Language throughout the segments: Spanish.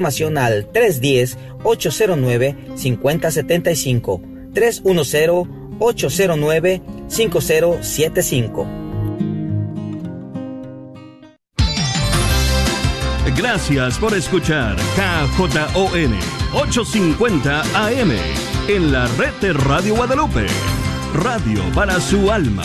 Información al 310-809-5075. 310-809-5075. Gracias por escuchar KJON 850 AM en la red de Radio Guadalupe. Radio para su alma.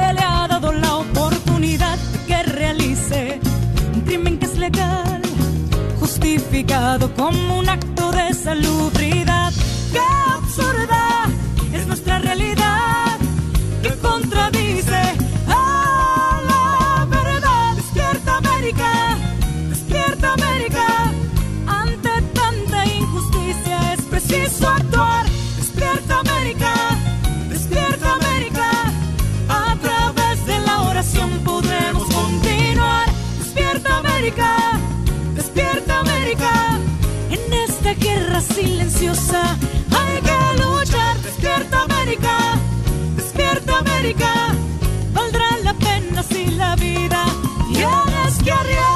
como un silenciosa hay que luchar. Despierta América, despierta América. Valdrá la pena si la vida tienes que arriesgar.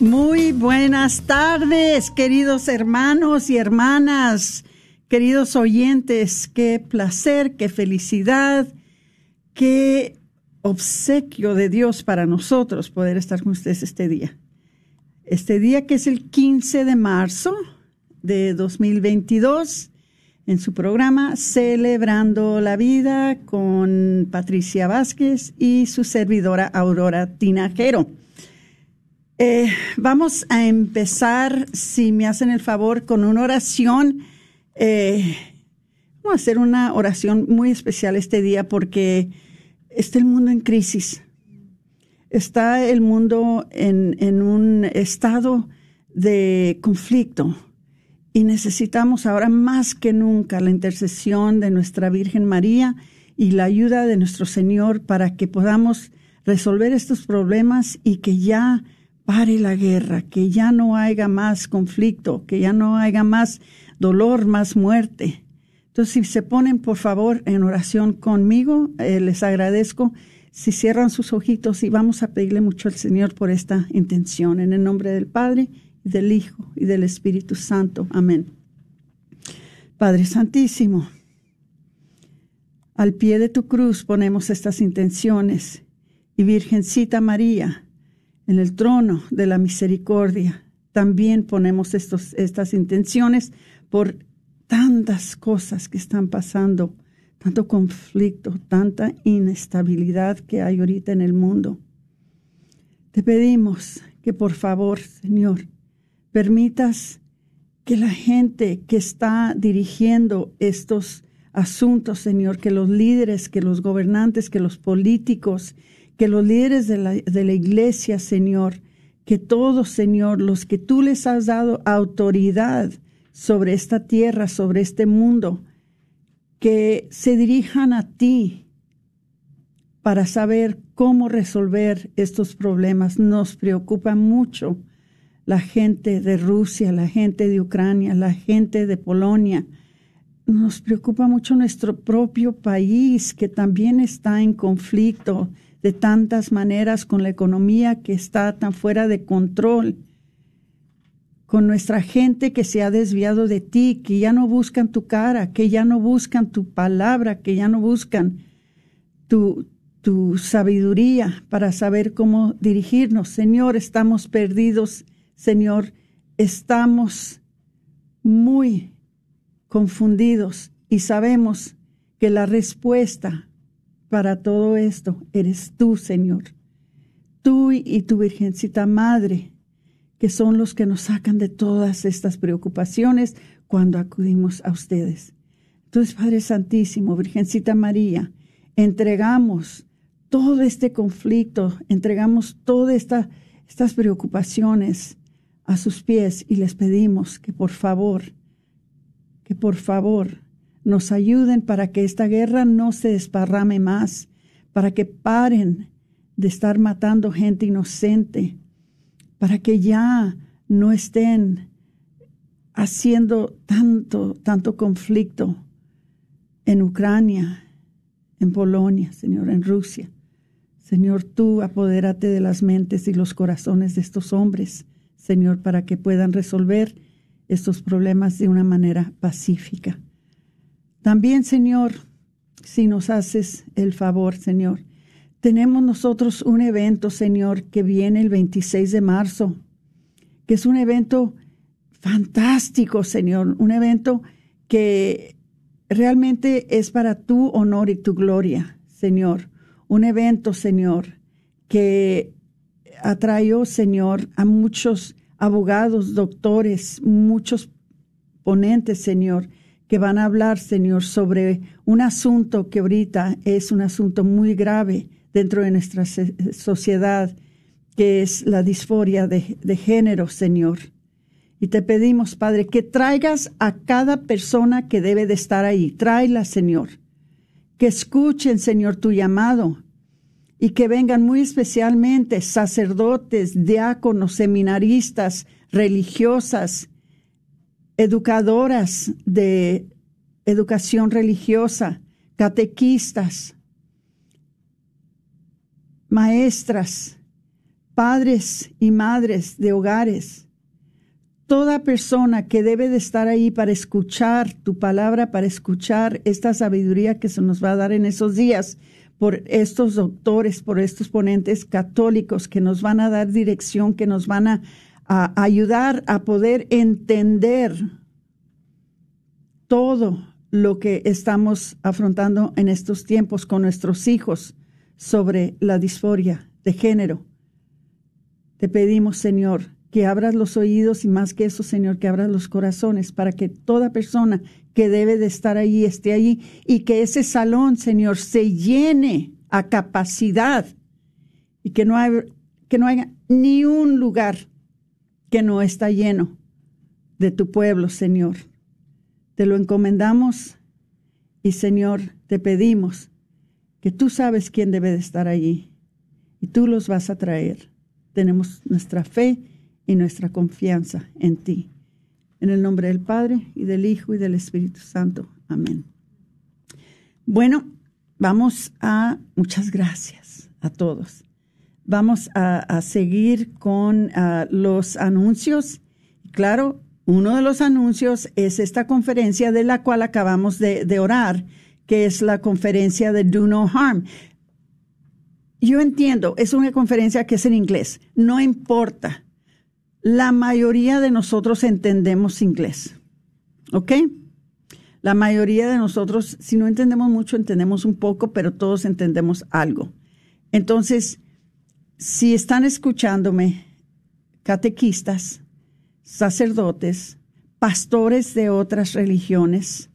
Muy buenas tardes, queridos hermanos y hermanas, queridos oyentes. Qué placer, qué felicidad, qué obsequio de Dios para nosotros poder estar con ustedes este día. Este día que es el 15 de marzo de 2022 en su programa Celebrando la Vida con Patricia Vázquez y su servidora Aurora Tinajero. Eh, vamos a empezar, si me hacen el favor, con una oración. Eh, vamos a hacer una oración muy especial este día porque está el mundo en crisis. Está el mundo en, en un estado de conflicto y necesitamos ahora más que nunca la intercesión de nuestra Virgen María y la ayuda de nuestro Señor para que podamos resolver estos problemas y que ya pare la guerra, que ya no haya más conflicto, que ya no haya más dolor, más muerte. Entonces, si se ponen, por favor, en oración conmigo, eh, les agradezco si cierran sus ojitos y vamos a pedirle mucho al Señor por esta intención. En el nombre del Padre, del Hijo, y del Espíritu Santo. Amén. Padre Santísimo, al pie de tu cruz ponemos estas intenciones y Virgencita María, en el trono de la misericordia, también ponemos estos, estas intenciones por tantas cosas que están pasando, tanto conflicto, tanta inestabilidad que hay ahorita en el mundo. Te pedimos que por favor, Señor, permitas que la gente que está dirigiendo estos asuntos, Señor, que los líderes, que los gobernantes, que los políticos, que los líderes de la, de la iglesia, Señor, que todos, Señor, los que tú les has dado autoridad sobre esta tierra, sobre este mundo, que se dirijan a ti para saber cómo resolver estos problemas. Nos preocupa mucho la gente de Rusia, la gente de Ucrania, la gente de Polonia. Nos preocupa mucho nuestro propio país, que también está en conflicto de tantas maneras con la economía que está tan fuera de control. Con nuestra gente que se ha desviado de ti, que ya no buscan tu cara, que ya no buscan tu palabra, que ya no buscan tu, tu sabiduría para saber cómo dirigirnos. Señor, estamos perdidos. Señor, estamos muy confundidos y sabemos que la respuesta para todo esto eres tú, Señor. Tú y tu Virgencita Madre que son los que nos sacan de todas estas preocupaciones cuando acudimos a ustedes. Entonces, Padre Santísimo, Virgencita María, entregamos todo este conflicto, entregamos todas esta, estas preocupaciones a sus pies y les pedimos que por favor, que por favor nos ayuden para que esta guerra no se desparrame más, para que paren de estar matando gente inocente, para que ya no estén haciendo tanto, tanto conflicto en Ucrania, en Polonia, Señor, en Rusia. Señor, tú apodérate de las mentes y los corazones de estos hombres, Señor, para que puedan resolver estos problemas de una manera pacífica. También, Señor, si nos haces el favor, Señor, tenemos nosotros un evento, Señor, que viene el 26 de marzo, que es un evento fantástico, Señor, un evento que realmente es para tu honor y tu gloria, Señor. Un evento, Señor, que atrae, Señor, a muchos abogados, doctores, muchos ponentes, Señor, que van a hablar, Señor, sobre un asunto que ahorita es un asunto muy grave dentro de nuestra sociedad, que es la disforia de, género, Señor. Y te pedimos, Padre, que traigas a cada persona que debe de estar ahí. Tráela, Señor. Que escuchen, Señor, tu llamado. Y que vengan muy especialmente sacerdotes, diáconos, seminaristas, religiosas, educadoras de educación religiosa, catequistas, maestras, padres y madres de hogares, toda persona que debe de estar ahí para escuchar tu palabra, para escuchar esta sabiduría que se nos va a dar en esos días por estos doctores, por estos ponentes católicos que nos van a dar dirección, que nos van a, a ayudar a poder entender todo lo que estamos afrontando en estos tiempos con nuestros hijos, sobre la disforia de género. Te pedimos, Señor, que abras los oídos y más que eso, Señor, que abras los corazones para que toda persona que debe de estar ahí esté allí y que ese salón, Señor, se llene a capacidad y que no, que no haya ni un lugar que no está lleno de tu pueblo, Señor. Te lo encomendamos y, Señor, te pedimos que tú sabes quién debe de estar allí y tú los vas a traer. Tenemos nuestra fe y nuestra confianza en ti. En el nombre del Padre y del Hijo y del Espíritu Santo. Amén. Bueno, vamos a, muchas gracias a todos. Vamos a, seguir con los anuncios. Claro, uno de los anuncios es esta conferencia de la cual acabamos de orar que es la conferencia de Do No Harm. Yo entiendo, es una conferencia que es en inglés, no importa. La mayoría de nosotros entendemos inglés, ¿ok? La mayoría de nosotros, si no entendemos mucho, entendemos un poco, pero todos entendemos algo. Entonces, si están escuchándome, catequistas, sacerdotes, pastores de otras religiones,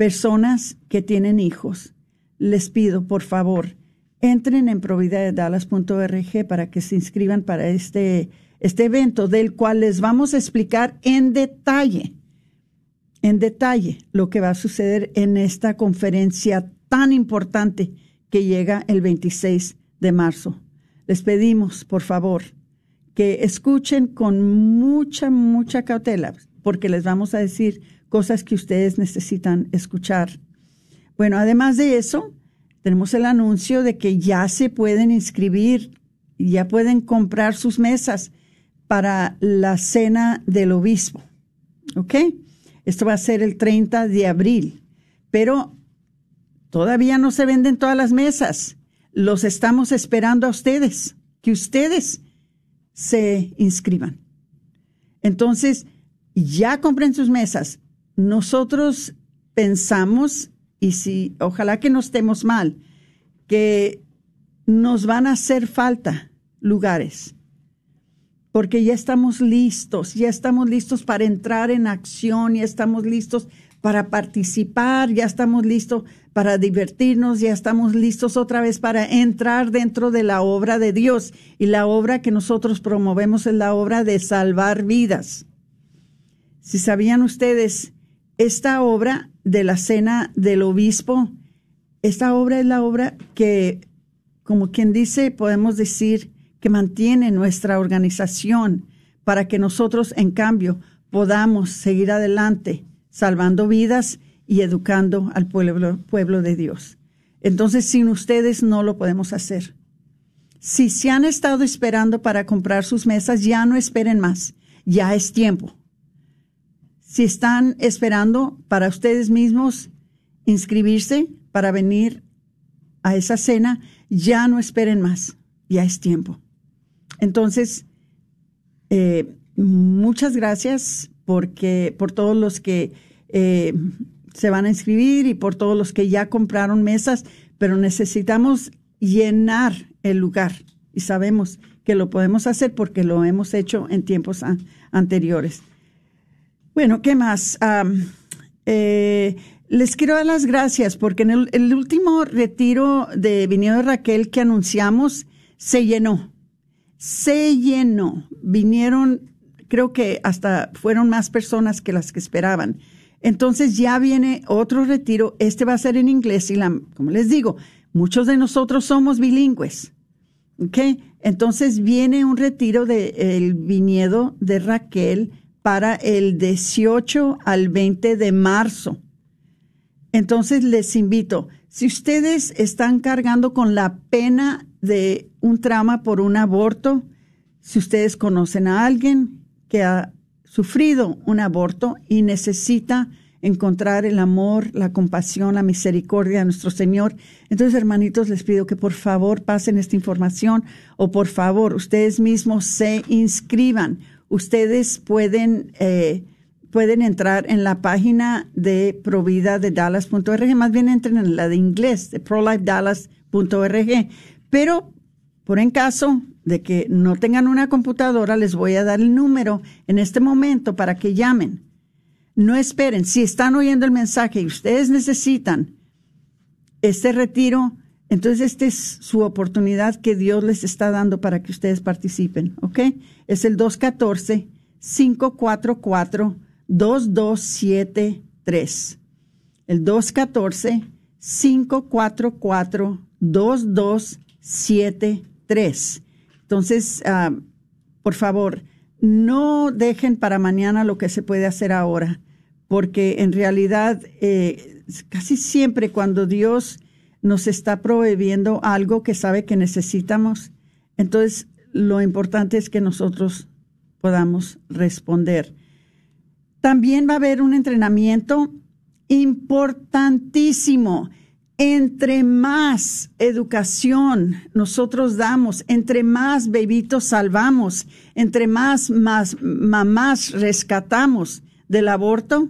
personas que tienen hijos, les pido, por favor, entren en providadedallas.org para que se inscriban para este, este evento, del cual les vamos a explicar en detalle, en detalle, lo que va a suceder en esta conferencia tan importante que llega el 26 de marzo. Les pedimos, por favor, que escuchen con mucha, mucha cautela, porque les vamos a decir cosas que ustedes necesitan escuchar. Bueno, además de eso, tenemos el anuncio de que ya se pueden inscribir, ya pueden comprar sus mesas para la cena del obispo. ¿Ok? Esto va a ser el 30 de abril. Pero todavía no se venden todas las mesas. Los estamos esperando a ustedes, que ustedes se inscriban. Entonces, ya compren sus mesas. Nosotros pensamos, y si, ojalá que no estemos mal, que nos van a hacer falta lugares porque ya estamos listos, ya estamos listos para entrar en acción, ya estamos listos para participar, ya estamos listos para divertirnos, ya estamos listos otra vez para entrar dentro de la obra de Dios. Y la obra que nosotros promovemos es la obra de salvar vidas. Si sabían ustedes, esta obra de la cena del obispo, esta obra es la obra que, como quien dice, podemos decir, que mantiene nuestra organización para que nosotros, en cambio, podamos seguir adelante, salvando vidas y educando al pueblo, pueblo de Dios. Entonces, sin ustedes no lo podemos hacer. Si se han estado esperando para comprar sus mesas, ya no esperen más, ya es tiempo. Si están esperando para ustedes mismos inscribirse para venir a esa cena, ya no esperen más, ya es tiempo. Entonces, eh, muchas gracias porque por todos los que eh, se van a inscribir y por todos los que ya compraron mesas, pero necesitamos llenar el lugar y sabemos que lo podemos hacer porque lo hemos hecho en tiempos anteriores. Bueno, ¿qué más? Eh, les quiero dar las gracias porque en el, último retiro de Viñedo de Raquel que anunciamos se llenó se llenó. Vinieron, creo que hasta fueron más personas que las que esperaban. Entonces ya viene otro retiro. Este va a ser en inglés y la, como les digo, muchos de nosotros somos bilingües. ¿Ok? Entonces viene un retiro del viñedo de Raquel para el 18 al 20 de marzo. Entonces les invito, si ustedes están cargando con la pena de un trauma por un aborto, si ustedes conocen a alguien que ha sufrido un aborto y necesita encontrar el amor, la compasión, la misericordia de nuestro Señor. Entonces, hermanitos, les pido que por favor pasen esta información o por favor ustedes mismos se inscriban. Ustedes pueden, eh, pueden entrar en la página de provida de Dallas.org, más bien entren en la de inglés, de prolifedallas.org. Pero, por en caso de que no tengan una computadora, les voy a dar el número en este momento para que llamen. No esperen, si están oyendo el mensaje y ustedes necesitan este retiro, entonces esta es su oportunidad que Dios les está dando para que ustedes participen, ¿ok? Es el 214-544-2273. El 214-544-2273 73. Entonces, ah, por favor, no dejen para mañana lo que se puede hacer ahora, porque en realidad eh, casi siempre cuando Dios nos está prohibiendo algo que sabe que necesitamos, entonces lo importante es que nosotros podamos responder. También va a haber un entrenamiento importantísimo entre más educación nosotros damos, entre más bebitos salvamos, entre más, más mamás rescatamos del aborto,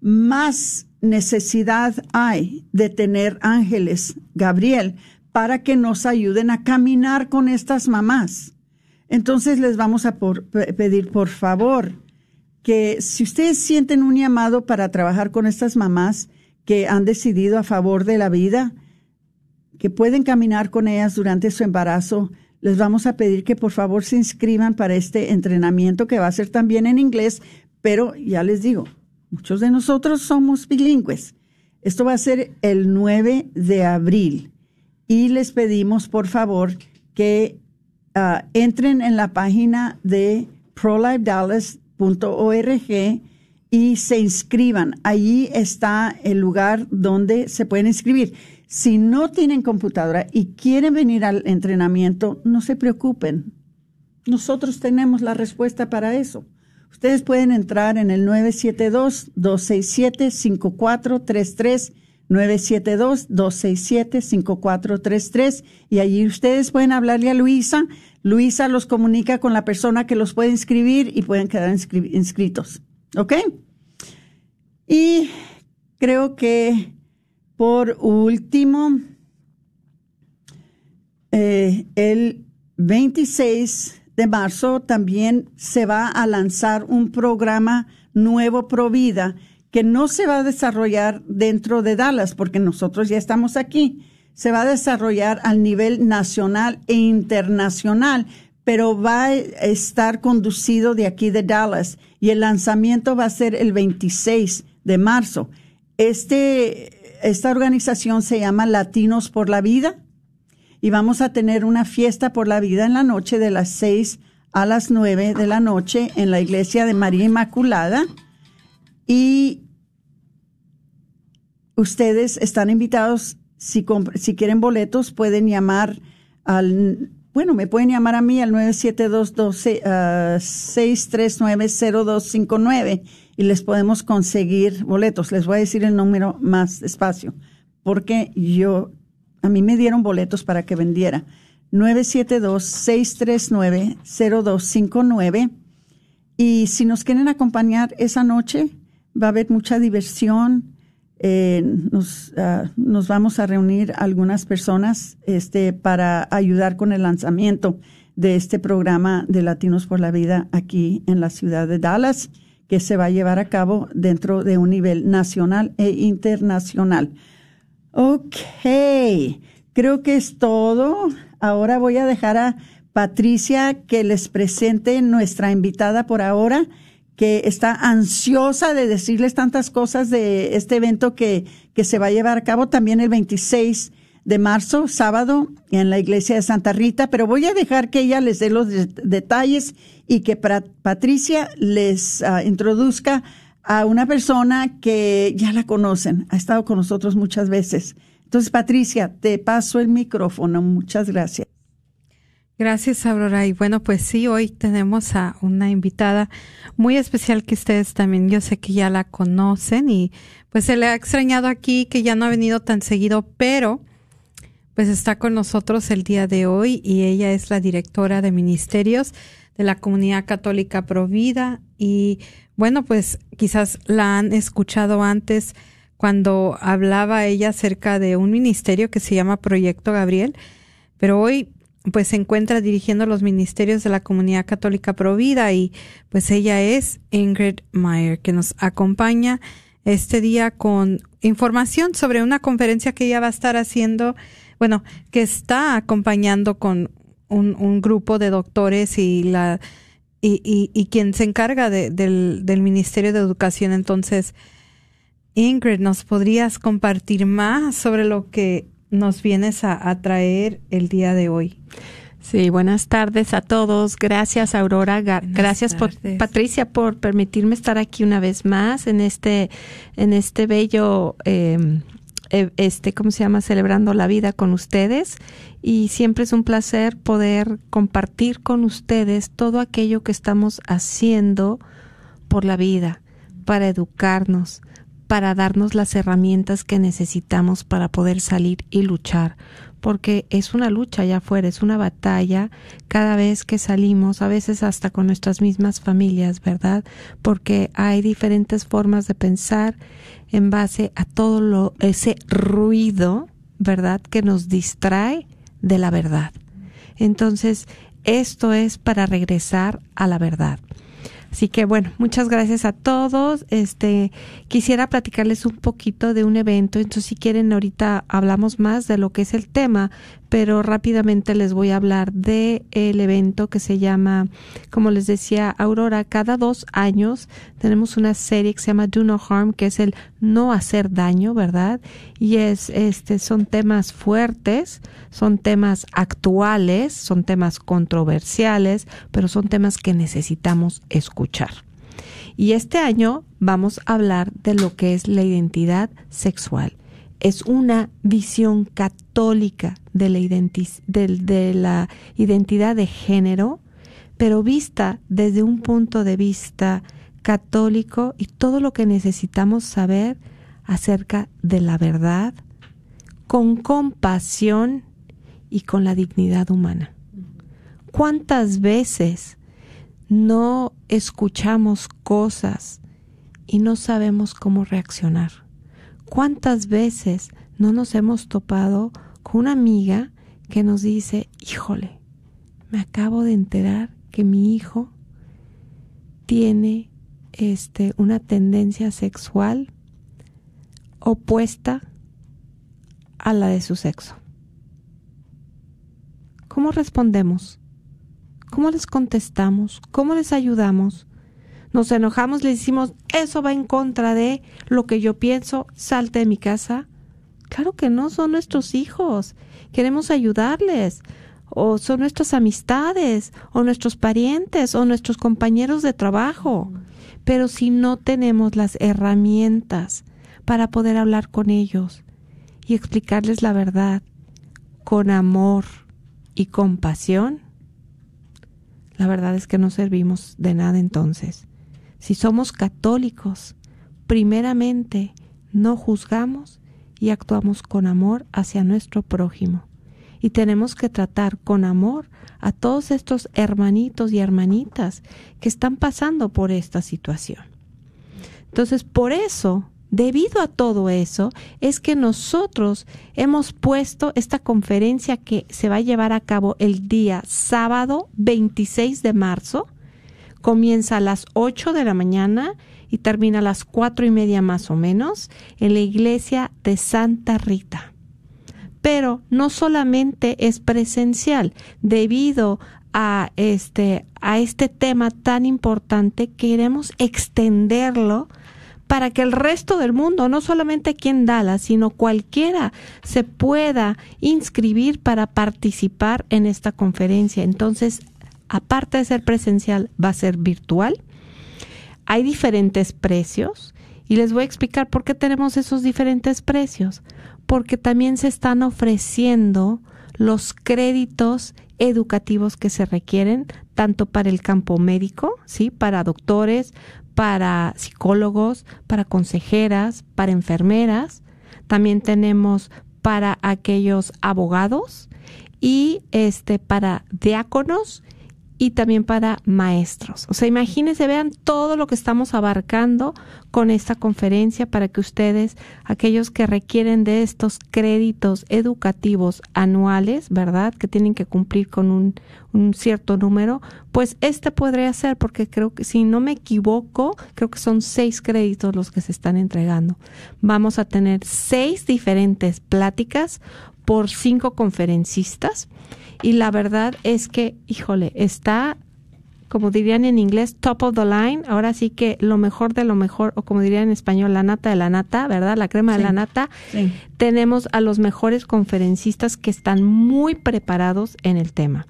más necesidad hay de tener ángeles, Gabriel, para que nos ayuden a caminar con estas mamás. Entonces les vamos a pedir, por favor, que si ustedes sienten un llamado para trabajar con estas mamás, que han decidido a favor de la vida, que pueden caminar con ellas durante su embarazo, les vamos a pedir que por favor se inscriban para este entrenamiento que va a ser también en inglés, pero ya les digo, muchos de nosotros somos bilingües. Esto va a ser el 9 de abril y les pedimos por favor que ah, entren en la página de prolifedallas.org y se inscriban. Allí está el lugar donde se pueden inscribir. Si no tienen computadora y quieren venir al entrenamiento, no se preocupen. Nosotros tenemos la respuesta para eso. Ustedes pueden entrar en el 972-267-5433, 972-267-5433 y allí ustedes pueden hablarle a Luisa. Luisa los comunica con la persona que los puede inscribir y pueden quedar inscritos. ¿Ok? Y creo que por último, eh, el 26 de marzo también se va a lanzar un programa nuevo Provida que no se va a desarrollar dentro de Dallas porque nosotros ya estamos aquí. Se va a desarrollar al nivel nacional e internacional, pero va a estar conducido de aquí de Dallas y el lanzamiento va a ser el 26 de marzo. Este, esta organización se llama Latinos por la Vida y vamos a tener una fiesta por la vida en la noche de las seis a las nueve de la noche en la iglesia de María Inmaculada y ustedes están invitados si, si quieren boletos pueden llamar al bueno, me pueden llamar a mí al 972-639-0259 y les podemos conseguir boletos. Les voy a decir el número más despacio, porque yo a mí me dieron boletos para que vendiera. 972-639-0259. Y si nos quieren acompañar esa noche, va a haber mucha diversión. Eh, nos, ah, nos vamos a reunir algunas personas este, para ayudar con el lanzamiento de este programa de Latinos por la Vida aquí en la ciudad de Dallas, que se va a llevar a cabo dentro de un nivel nacional e internacional. Ok, creo que es todo. Ahora voy a dejar a Patricia que les presente nuestra invitada por ahora, que está ansiosa de decirles tantas cosas de este evento que, que se va a llevar a cabo también el 26 de marzo, sábado, en la iglesia de Santa Rita, pero voy a dejar que ella les dé los detalles y que Patricia les ah, introduzca a una persona que ya la conocen, ha estado con nosotros muchas veces. Entonces, Patricia, te paso el micrófono. Muchas gracias. Gracias, Aurora. Y bueno, pues sí, hoy tenemos a una invitada muy especial que ustedes también, yo sé que ya la conocen y pues se le ha extrañado aquí, que ya no ha venido tan seguido, pero pues está con nosotros el día de hoy y ella es la directora de ministerios de la Comunidad Católica Provida y bueno, pues quizás la han escuchado antes cuando hablaba ella acerca de un ministerio que se llama Proyecto Gabriel, pero hoy pues se encuentra dirigiendo los ministerios de la Comunidad Católica Provida y pues ella es Ingrid Meyer que nos acompaña este día con información sobre una conferencia que ella va a estar haciendo, bueno, que está acompañando con un, un grupo de doctores y la y, y, quien se encarga de, del, del Ministerio de Educación. Entonces, Ingrid, ¿nos podrías compartir más sobre lo que nos vienes a, a traer el día de hoy? Sí, buenas tardes a todos. Gracias, Aurora. Gracias, por, Patricia, por permitirme estar aquí una vez más en este, en este bello eh, eh, este, ¿cómo se llama? Celebrando la vida con ustedes. Y siempre es un placer poder compartir con ustedes todo aquello que estamos haciendo por la vida, para educarnos, para darnos las herramientas que necesitamos para poder salir y luchar porque es una lucha allá afuera, es una batalla cada vez que salimos, a veces hasta con nuestras mismas familias, ¿verdad? Porque hay diferentes formas de pensar en base a todo lo, ese ruido, ¿verdad? Que nos distrae de la verdad. Entonces, esto es para regresar a la verdad. Así que bueno, muchas gracias a todos. Este, quisiera platicarles un poquito de un evento, entonces si quieren ahorita hablamos más de lo que es el tema, pero rápidamente les voy a hablar de el evento que se llama, como les decía, Aurora, cada dos años tenemos una serie que se llama Do No Harm, que es el no hacer daño, ¿verdad? Y es, este, son temas fuertes, son temas actuales, son temas controversiales, pero son temas que necesitamos escuchar. Y este año vamos a hablar de lo que es la identidad sexual es una visión católica de la, de, la identidad de género, pero vista desde un punto de vista católico y todo lo que necesitamos saber acerca de la verdad, con compasión y con la dignidad humana. ¿Cuántas veces no escuchamos cosas y no sabemos cómo reaccionar? ¿Cuántas veces no nos hemos topado con una amiga que nos dice, híjole, me acabo de enterar que mi hijo tiene este, una tendencia sexual opuesta a la de su sexo. ¿Cómo respondemos? ¿Cómo les contestamos? ¿Cómo les ayudamos? Nos enojamos, le decimos, eso va en contra de lo que yo pienso, salte de mi casa. Claro que no, son nuestros hijos. Queremos ayudarles. O son nuestras amistades, o nuestros parientes, o nuestros compañeros de trabajo. Pero si no tenemos las herramientas para poder hablar con ellos y explicarles la verdad con amor y compasión, la verdad es que no servimos de nada entonces. Si somos católicos, primeramente no juzgamos y actuamos con amor hacia nuestro prójimo. Y tenemos que tratar con amor a todos estos hermanitos y hermanitas que están pasando por esta situación. Entonces, por eso Debido a todo eso, es que nosotros hemos puesto esta conferencia que se va a llevar a cabo el día sábado 26 de marzo. Comienza a las 8 de la mañana y termina a las cuatro y media más o menos en la iglesia de Santa Rita. Pero no solamente es presencial, debido a este, a este tema tan importante, queremos extenderlo para que el resto del mundo, no solamente aquí en Dallas, sino cualquiera, se pueda inscribir para participar en esta conferencia. Entonces, aparte de ser presencial, va a ser virtual. Hay diferentes precios y les voy a explicar por qué tenemos esos diferentes precios. Porque también se están ofreciendo los créditos educativos que se requieren tanto para el campo médico, sí, para doctores, para psicólogos, para consejeras, para enfermeras. También tenemos para aquellos abogados y este para diáconos y también para maestros. O sea, imagínense, vean todo lo que estamos abarcando con esta conferencia para que ustedes, aquellos que requieren de estos créditos educativos anuales, ¿verdad? Que tienen que cumplir con un, cierto número, pues este podría ser, porque creo que si no me equivoco, creo que son seis créditos los que se están entregando. Vamos a tener seis diferentes pláticas por cinco conferencistas y la verdad es que, híjole, está, como dirían en inglés, top of the line. Ahora sí que lo mejor de lo mejor, o como dirían en español, la nata de la nata, ¿verdad? La crema de la nata. Tenemos a los mejores conferencistas que están muy preparados en el tema.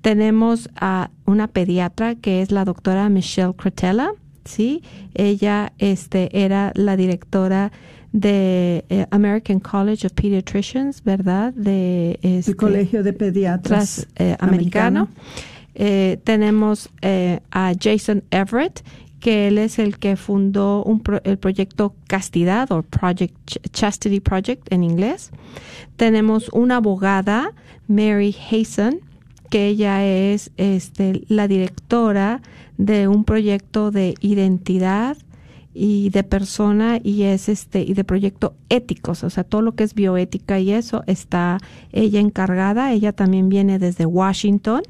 Tenemos a una pediatra que es la doctora Michelle Cretella, ¿sí? Ella este, era la directora de eh, American College of Pediatricians, ¿verdad? De este, el Colegio de Pediatras eh, americano. Eh, tenemos a Jason Everett, que él es el que fundó un el proyecto Castidad o Project Chastity Project en inglés. Tenemos una abogada, Mary Hazen, que ella es este, la directora de un proyecto de identidad y de persona y es este y de proyecto éticos, o sea, todo lo que es bioética y eso está ella encargada, ella también viene desde Washington.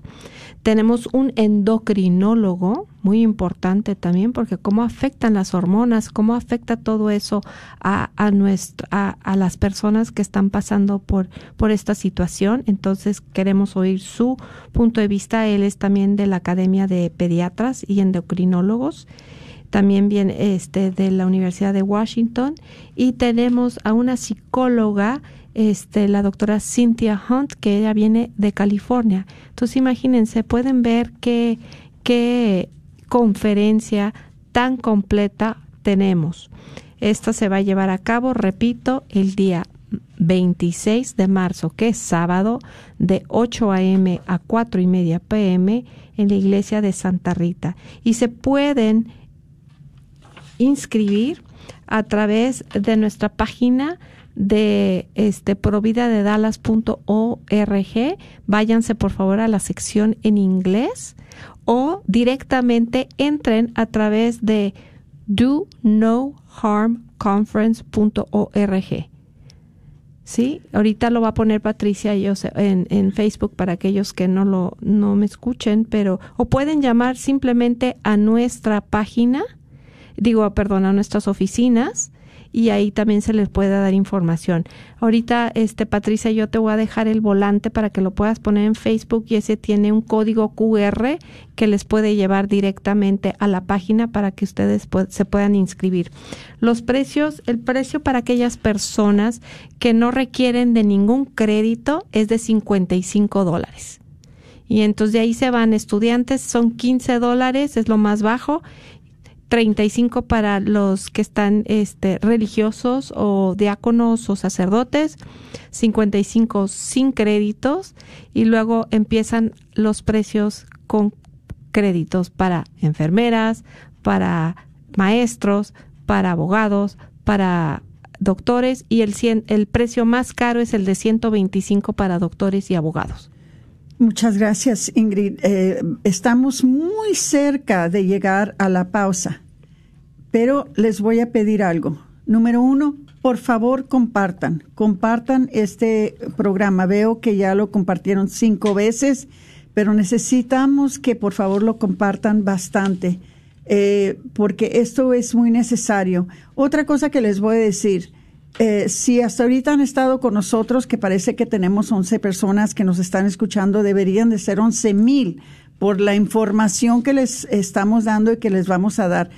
Tenemos un endocrinólogo muy importante también porque cómo afectan las hormonas, cómo afecta todo eso a, a, nuestro, a, las personas que están pasando por, por esta situación. Entonces queremos oír su punto de vista. Él es también de la Academia de Pediatras y Endocrinólogos también viene este de la Universidad de Washington y tenemos a una psicóloga este la doctora Cynthia Hunt que ella viene de California. Entonces imagínense, pueden ver qué qué conferencia tan completa tenemos. Esta se va a llevar a cabo, repito, el día 26 de marzo, que es sábado, de 8 a.m. a 4 y media p.m. en la iglesia de Santa Rita. Y se pueden inscribir a través de nuestra página de este providadedalas.org. Váyanse por favor a la sección en inglés o directamente entren a través de do no harm conference.org. Sí, ahorita lo va a poner Patricia y en, en, Facebook para aquellos que no lo no me escuchen, pero o pueden llamar simplemente a nuestra página, digo, perdón, a nuestras oficinas y ahí también se les puede dar información. Ahorita, este Patricia, yo te voy a dejar el volante para que lo puedas poner en Facebook y ese tiene un código QR que les puede llevar directamente a la página para que ustedes se puedan inscribir. Los precios, el precio para aquellas personas que no requieren de ningún crédito es de 55 dólares. Y entonces de ahí se van estudiantes, son 15 dólares, es lo más bajo, 35 para los que están este, religiosos o diáconos o sacerdotes, 55 sin créditos y luego empiezan los precios con créditos para enfermeras, para maestros, para abogados, para doctores y el, el precio más caro es el de 125 para doctores y abogados. Muchas gracias, Ingrid. Eh, estamos muy cerca de llegar a la pausa, pero les voy a pedir algo. Número uno, por favor compartan, compartan este programa. Veo que ya lo compartieron cinco veces, pero necesitamos que por favor lo compartan bastante, eh, porque esto es muy necesario. Otra cosa que les voy a decir, eh, si hasta ahorita han estado con nosotros, que parece que tenemos 11 personas que nos están escuchando, deberían de ser 11 mil por la información que les estamos dando y que les vamos a dar.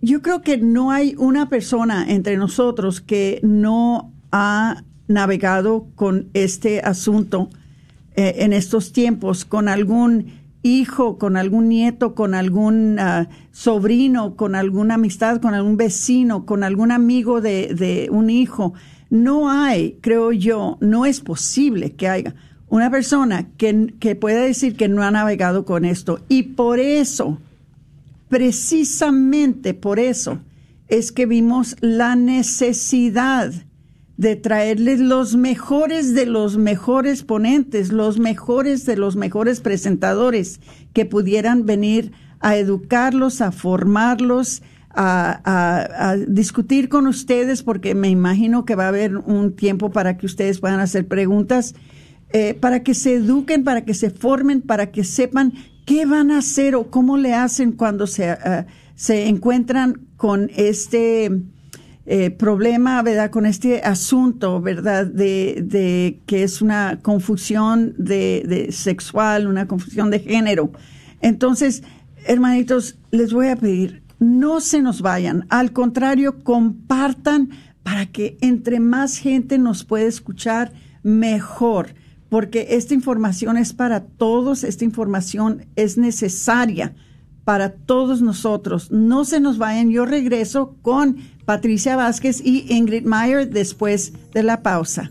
Yo creo que no hay una persona entre nosotros que no ha navegado con este asunto eh, en estos tiempos, con algún hijo, con algún nieto, con algún ah, sobrino, con alguna amistad, con algún vecino, con algún amigo de, de un hijo. No hay, creo yo, no es posible que haya una persona que, que pueda decir que no ha navegado con esto. Y por eso, precisamente por eso, es que vimos la necesidad de traerles los mejores de los mejores ponentes, los mejores de los mejores presentadores que pudieran venir a educarlos, a formarlos, a, discutir con ustedes, porque me imagino que va a haber un tiempo para que ustedes puedan hacer preguntas, eh, para que se eduquen, para que se formen, para que sepan qué van a hacer o cómo le hacen cuando se, eh, se encuentran con este eh, problema, ¿verdad? Con este asunto, ¿verdad? De, que es una confusión de, de, sexual, una confusión de género. Entonces, hermanitos, les voy a pedir, no se nos vayan. Al contrario, compartan para que entre más gente nos pueda escuchar, mejor. Porque esta información es para todos, esta información es necesaria para todos nosotros. No se nos vayan. Yo regreso con Patricia Vázquez y Ingrid Meyer después de la pausa.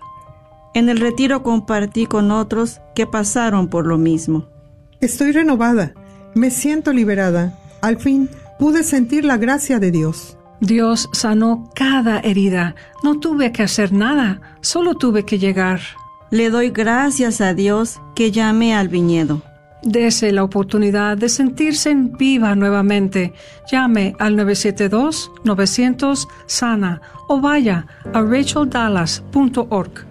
En el retiro compartí con otros que pasaron por lo mismo. Estoy renovada, me siento liberada. Al fin pude sentir la gracia de Dios. Dios sanó cada herida. No tuve que hacer nada, solo tuve que llegar. Le doy gracias a Dios que llamé al viñedo. Dese la oportunidad de sentirse en viva nuevamente. Llame al 972-900-SANA o vaya a racheldallas.org.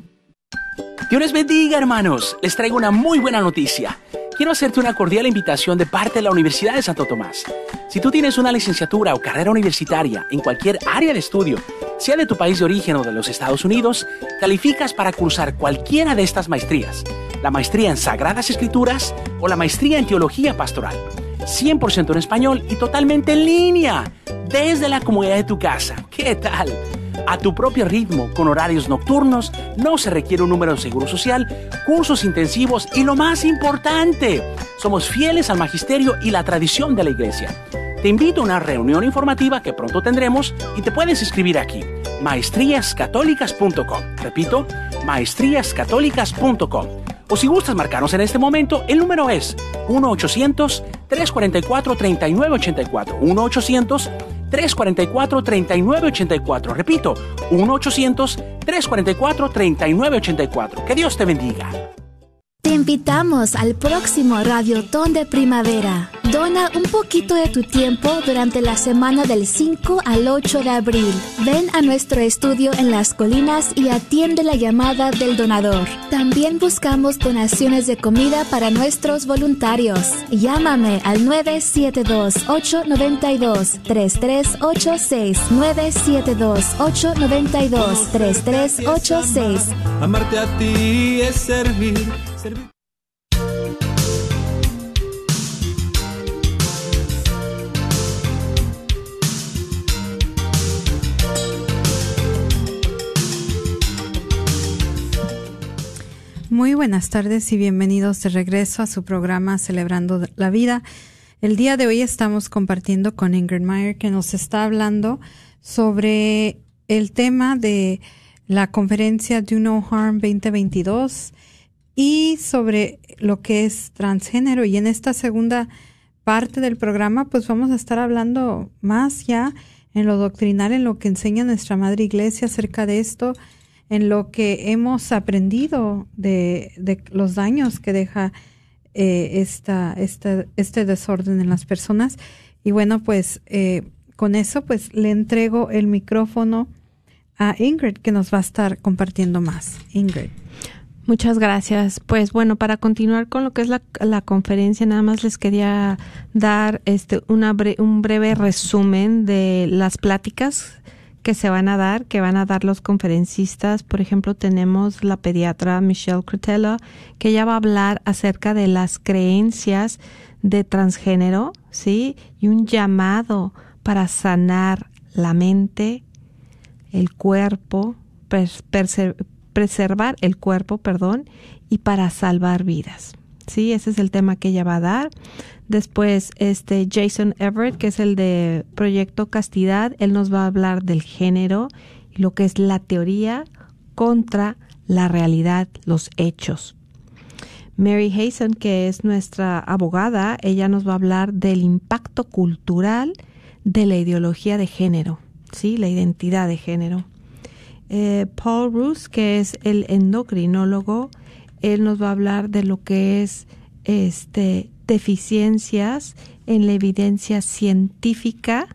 Dios les bendiga, hermanos. Les traigo una muy buena noticia. Quiero hacerte una cordial invitación de parte de la Universidad de Santo Tomás. Si tú tienes una licenciatura o carrera universitaria en cualquier área de estudio, sea de tu país de origen o de los Estados Unidos, calificas para cursar cualquiera de estas maestrías. La maestría en Sagradas Escrituras o la maestría en Teología Pastoral. 100% en español y totalmente en línea, desde la comodidad de tu casa. ¿Qué tal? A tu propio ritmo, con horarios nocturnos, no se requiere un número de seguro social, cursos intensivos y lo más importante, somos fieles al magisterio y la tradición de la iglesia. Te invito a una reunión informativa que pronto tendremos y te puedes inscribir aquí, maestríascatólicas.com. Repito, maestríascatólicas.com. O si gustas marcarnos en este momento, el número es 1-800-344-3984. 1-800-344-3984. Repito, 1-800-344-3984. Que Dios te bendiga. Te invitamos al próximo Radiotón de Primavera. Dona un poquito de tu tiempo durante la semana del 5 al 8 de abril. Ven a nuestro estudio en las colinas y atiende la llamada del donador. También buscamos donaciones de comida para nuestros voluntarios. Llámame al 972-892-3386. 972-892-3386. Amarte a ti es servir muy buenas tardes y bienvenidos de regreso a su programa Celebrando la Vida. El día de hoy estamos compartiendo con Ingrid Meyer que nos está hablando sobre el tema de la conferencia Do No Harm 2022 y sobre lo que es transgénero. Y en esta segunda parte del programa, pues vamos a estar hablando más ya en lo doctrinal, en lo que enseña nuestra Madre Iglesia acerca de esto, en lo que hemos aprendido de, de los daños que deja eh, esta, esta, este desorden en las personas. Y bueno, pues eh, con eso, pues le entrego el micrófono a Ingrid, que nos va a estar compartiendo más. Ingrid. Muchas gracias. Pues bueno, para continuar con lo que es la, la conferencia, nada más les quería dar este una un breve resumen de las pláticas que se van a dar, que van a dar los conferencistas. Por ejemplo, tenemos la pediatra Michelle Crutella, que ella va a hablar acerca de las creencias de transgénero, ¿sí? Y un llamado para sanar la mente, el cuerpo, preservar el cuerpo, perdón, y para salvar vidas. Sí, ese es el tema que ella va a dar. Después, este Jason Everett, que es el de Proyecto Castidad, él nos va a hablar del género y lo que es la teoría contra la realidad, los hechos. Mary Hazen, que es nuestra abogada, ella nos va a hablar del impacto cultural de la ideología de género, sí, la identidad de género. Eh, Paul Roos, que es el endocrinólogo, él nos va a hablar de lo que es este deficiencias en la evidencia científica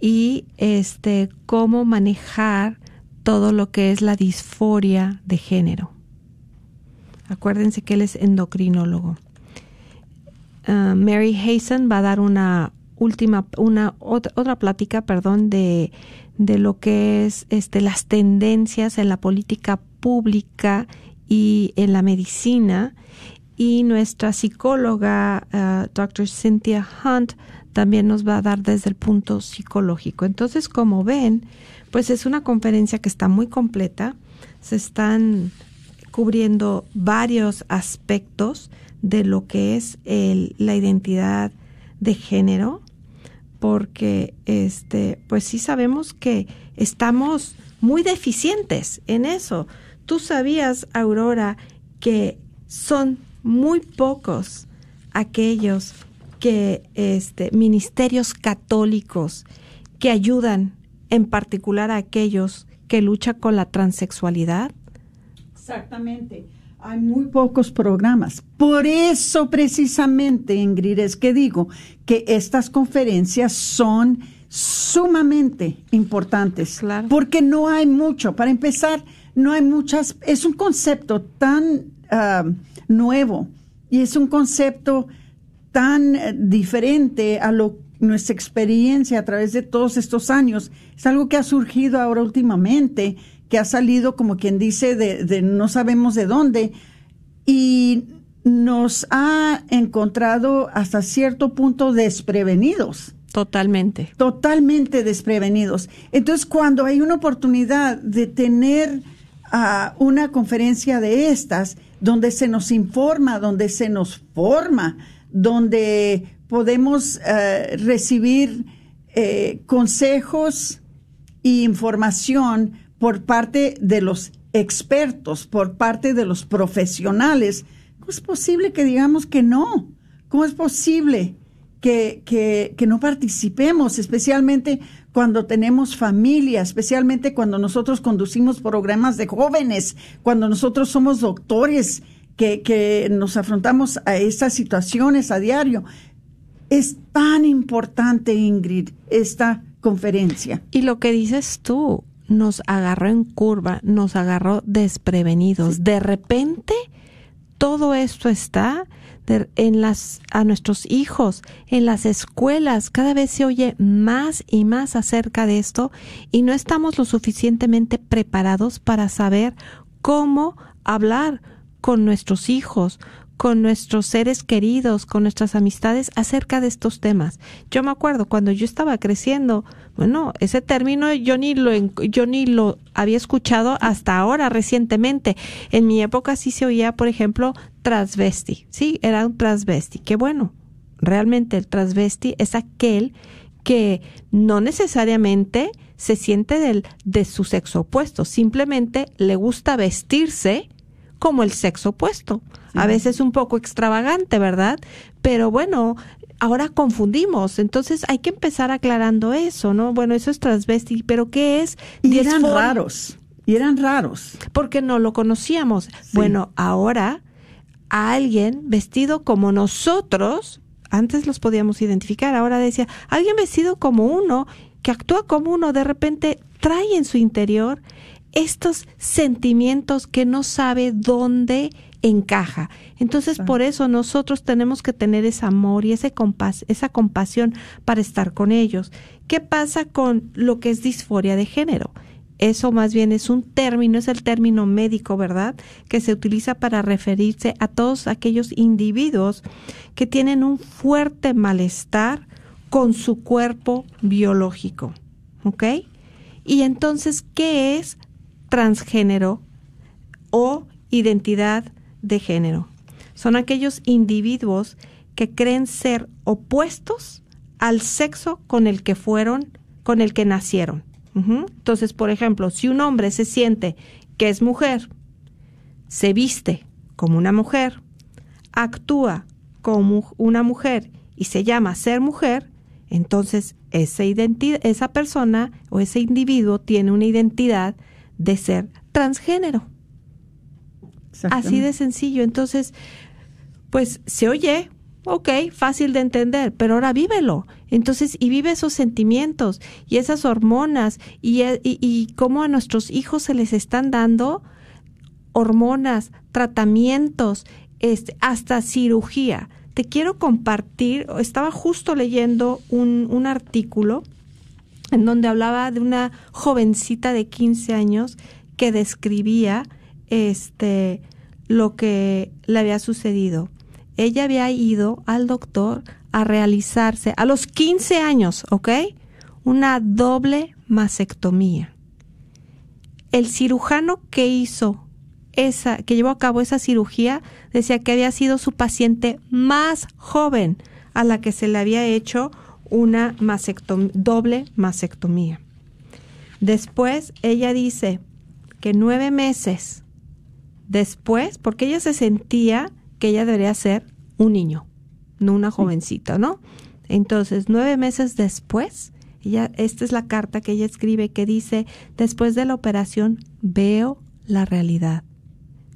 y este cómo manejar todo lo que es la disforia de género. Acuérdense que él es endocrinólogo. Ah, Mary Hazen va a dar una última, una otra, otra plática, perdón, de, de lo que es este, las tendencias en la política pública y en la medicina. Y nuestra psicóloga, uh, Dr. Cynthia Hunt, también nos va a dar desde el punto psicológico. Entonces, como ven, pues es una conferencia que está muy completa. Se están cubriendo varios aspectos de lo que es el, la identidad de género, porque este, pues sí sabemos que estamos muy deficientes en eso. Tú sabías, Aurora, que son muy pocos aquellos que este ministerios católicos que ayudan en particular a aquellos que luchan con la transexualidad? Exactamente. Hay muy pocos programas. Por eso precisamente, Ingrid, es que digo que estas conferencias son sumamente importantes. Claro. Porque no hay mucho. Para empezar, no hay muchas. Es un concepto tan ah, nuevo y es un concepto tan eh, diferente a lo nuestra experiencia a través de todos estos años. Es algo que ha surgido ahora últimamente que ha salido, como quien dice, de, no sabemos de dónde, y nos ha encontrado hasta cierto punto desprevenidos. Totalmente. Totalmente desprevenidos. Entonces, cuando hay una oportunidad de tener ah, una conferencia de estas, donde se nos informa, donde se nos forma, donde podemos eh, recibir eh, consejos e información por parte de los expertos, por parte de los profesionales, ¿cómo es posible que digamos que no? ¿Cómo es posible que, que, no participemos, especialmente cuando tenemos familia, especialmente cuando nosotros conducimos programas de jóvenes, cuando nosotros somos doctores que, que nos afrontamos a estas situaciones a diario? Es tan importante, Ingrid, esta conferencia. Y lo que dices tú, nos agarró en curva, nos agarró desprevenidos. De repente, todo esto está en las a nuestros hijos, en las escuelas, cada vez se oye más y más acerca de esto y no estamos lo suficientemente preparados para saber cómo hablar con nuestros hijos, con nuestros seres queridos, con nuestras amistades acerca de estos temas. Yo me acuerdo cuando yo estaba creciendo, bueno, ese término yo ni lo yo ni lo había escuchado hasta ahora recientemente. En mi época sí se oía, por ejemplo, transvesti. Sí, era un transvesti. Qué bueno. Realmente el transvesti es aquel que no necesariamente se siente del, de su sexo opuesto, simplemente le gusta vestirse como el sexo opuesto. A veces un poco extravagante, ¿verdad? Pero bueno, ahora confundimos, entonces hay que empezar aclarando eso, ¿no? Bueno, eso es transvesti, pero ¿qué es? Y eran raros, y eran raros. Porque no lo conocíamos. Bueno, ahora alguien vestido como nosotros, antes los podíamos identificar, ahora decía, alguien vestido como uno, que actúa como uno, de repente trae en su interior estos sentimientos que no sabe dónde encaja. Entonces, por eso nosotros tenemos que tener ese amor y ese compas esa compasión para estar con ellos. ¿Qué pasa con lo que es disforia de género? Eso más bien es un término, es el término médico, ¿verdad? Que se utiliza para referirse a todos aquellos individuos que tienen un fuerte malestar con su cuerpo biológico. ¿Ok? Y entonces, ¿qué es transgénero o identidad de género. Son aquellos individuos que creen ser opuestos al sexo con el que fueron, con el que nacieron. Entonces, por ejemplo, si un hombre se siente que es mujer, se viste como una mujer, actúa como una mujer y se llama ser mujer, entonces esa, esa persona o ese individuo tiene una identidad de ser transgénero. Así de sencillo. Entonces, pues se oye ok, fácil de entender, pero ahora vívelo. Entonces, y vive esos sentimientos y esas hormonas y, y, y cómo a nuestros hijos se les están dando hormonas, tratamientos, este, hasta cirugía. Te quiero compartir, estaba justo leyendo un, un artículo en donde hablaba de una jovencita de 15 años que describía este lo que le había sucedido. Ella había ido al doctor a realizarse a los 15 años, ¿ok? Una doble mastectomía. El cirujano que hizo esa, que llevó a cabo esa cirugía, decía que había sido su paciente más joven a la que se le había hecho una doble mastectomía. Después ella dice que nueve meses después, porque ella se sentía que ella debería ser un niño, no una jovencita, ¿no? Entonces, nueve meses después, ella, esta es la carta que ella escribe que dice, después de la operación veo la realidad.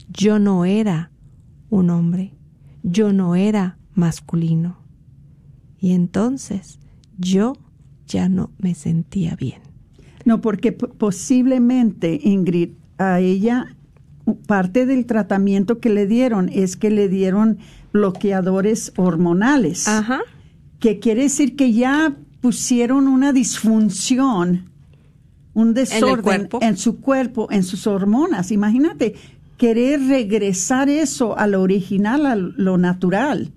Yo no era un hombre, yo no era masculino. Y entonces yo ya no me sentía bien. No, porque posiblemente, Ingrid, a ella parte del tratamiento que le dieron es que le dieron bloqueadores hormonales. Ajá. Que quiere decir que ya pusieron una disfunción, un desorden en, su cuerpo, en sus hormonas. Imagínate, querer regresar eso a lo original, a lo natural.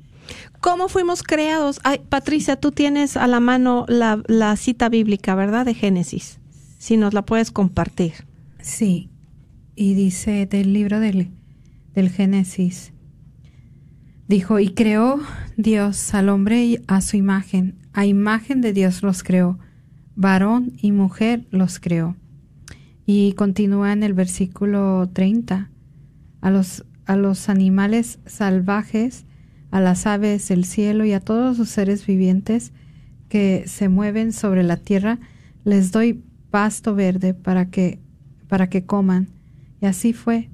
¿Cómo fuimos creados? Ay, Patricia, tú tienes a la mano la, la cita bíblica, ¿verdad? De Génesis. Si nos la puedes compartir. Sí, y dice del libro del, del Génesis. Dijo, y creó Dios al hombre a su imagen, a imagen de Dios los creó, varón y mujer los creó. Y continúa en el versículo 30, a los, a los animales salvajes, a las aves del cielo y a todos los seres vivientes que se mueven sobre la tierra, les doy pasto verde para que, para que coman y así fue.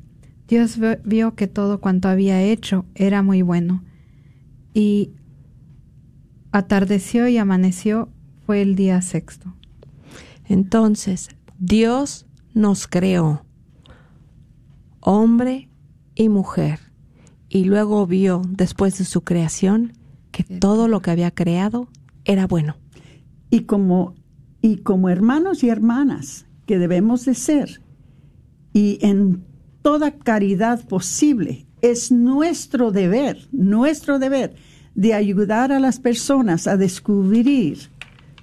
Dios vio que todo cuanto había hecho era muy bueno. Y atardeció y amaneció fue el día sexto. Entonces, Dios nos creó, hombre y mujer, y luego vio, después de su creación, que todo lo que había creado era bueno. Y como, y como hermanos y hermanas que debemos de ser, y en toda caridad posible. Es nuestro deber, nuestro deber de ayudar a las personas a descubrir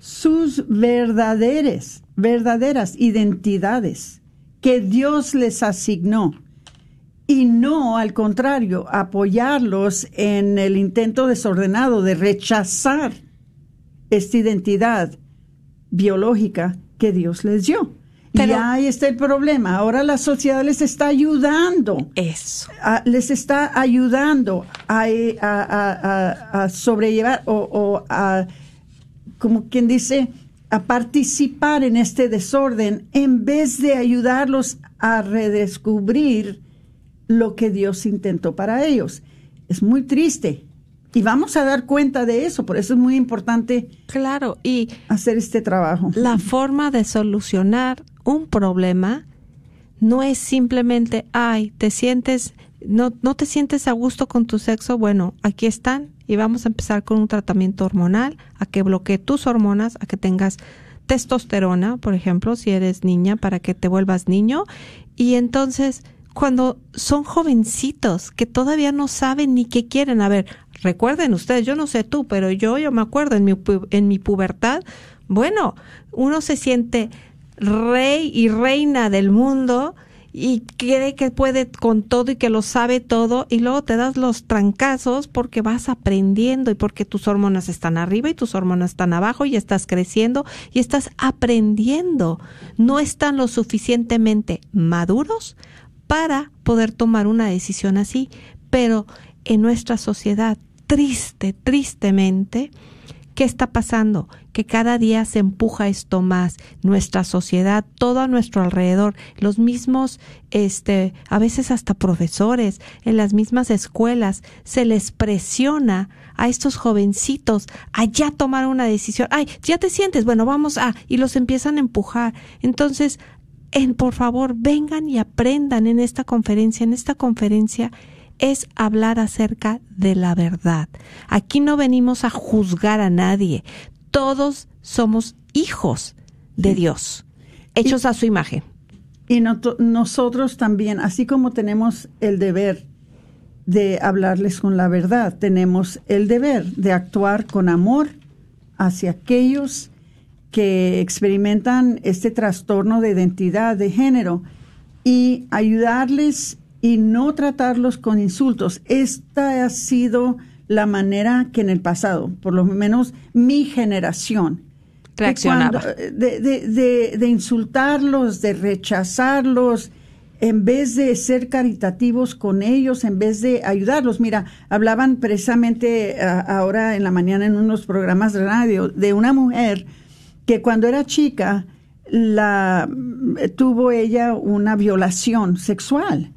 sus verdaderas, verdaderas identidades que Dios les asignó y no, al contrario, apoyarlos en el intento desordenado de rechazar esta identidad biológica que Dios les dio y ahí está el problema. Ahora la sociedad les está ayudando. Eso. les está ayudando a, a, a, sobrellevar o, o, a, como quien dice, a participar en este desorden en vez de ayudarlos a redescubrir lo que Dios intentó para ellos. Es muy triste. Y vamos a dar cuenta de eso, por eso es muy importante claro, y hacer este trabajo. La forma de solucionar un problema no es simplemente, ay, te sientes, no, no te sientes a gusto con tu sexo, bueno, aquí están y vamos a empezar con un tratamiento hormonal, a que bloquee tus hormonas, a que tengas testosterona, por ejemplo, si eres niña, para que te vuelvas niño. Y entonces, cuando son jovencitos que todavía no saben ni qué quieren, a ver, recuerden ustedes, yo no sé tú, pero yo, yo me acuerdo en mi, en mi pubertad, bueno, uno se siente rey y reina del mundo y cree que puede con todo y que lo sabe todo y luego te das los trancazos porque vas aprendiendo y porque tus hormonas están arriba y tus hormonas están abajo y estás creciendo y estás aprendiendo. No están lo suficientemente maduros para poder tomar una decisión así, pero en nuestra sociedad, triste, tristemente, ¿Qué está pasando? Que cada día se empuja esto más. Nuestra sociedad, todo a nuestro alrededor, los mismos, este, a veces hasta profesores, en las mismas escuelas, se les presiona a estos jovencitos a ya tomar una decisión. Ay, ya te sientes, bueno, vamos a, y los empiezan a empujar. Entonces, en, por favor, vengan y aprendan en esta conferencia. En esta conferencia es hablar acerca de la verdad. Aquí no venimos a juzgar a nadie. Todos somos hijos de Dios, hechos a su imagen. Y nosotros también, así como tenemos el deber de hablarles con la verdad, tenemos el deber de actuar con amor hacia aquellos que experimentan este trastorno de identidad de género y ayudarles y no tratarlos con insultos. Esta ha sido la manera que en el pasado, por lo menos mi generación, reaccionaba. De, de, de, insultarlos, de rechazarlos, en vez de ser caritativos con ellos, en vez de ayudarlos. Mira, hablaban precisamente ahora en la mañana en unos programas de radio de una mujer que cuando era chica la tuvo ella una violación sexual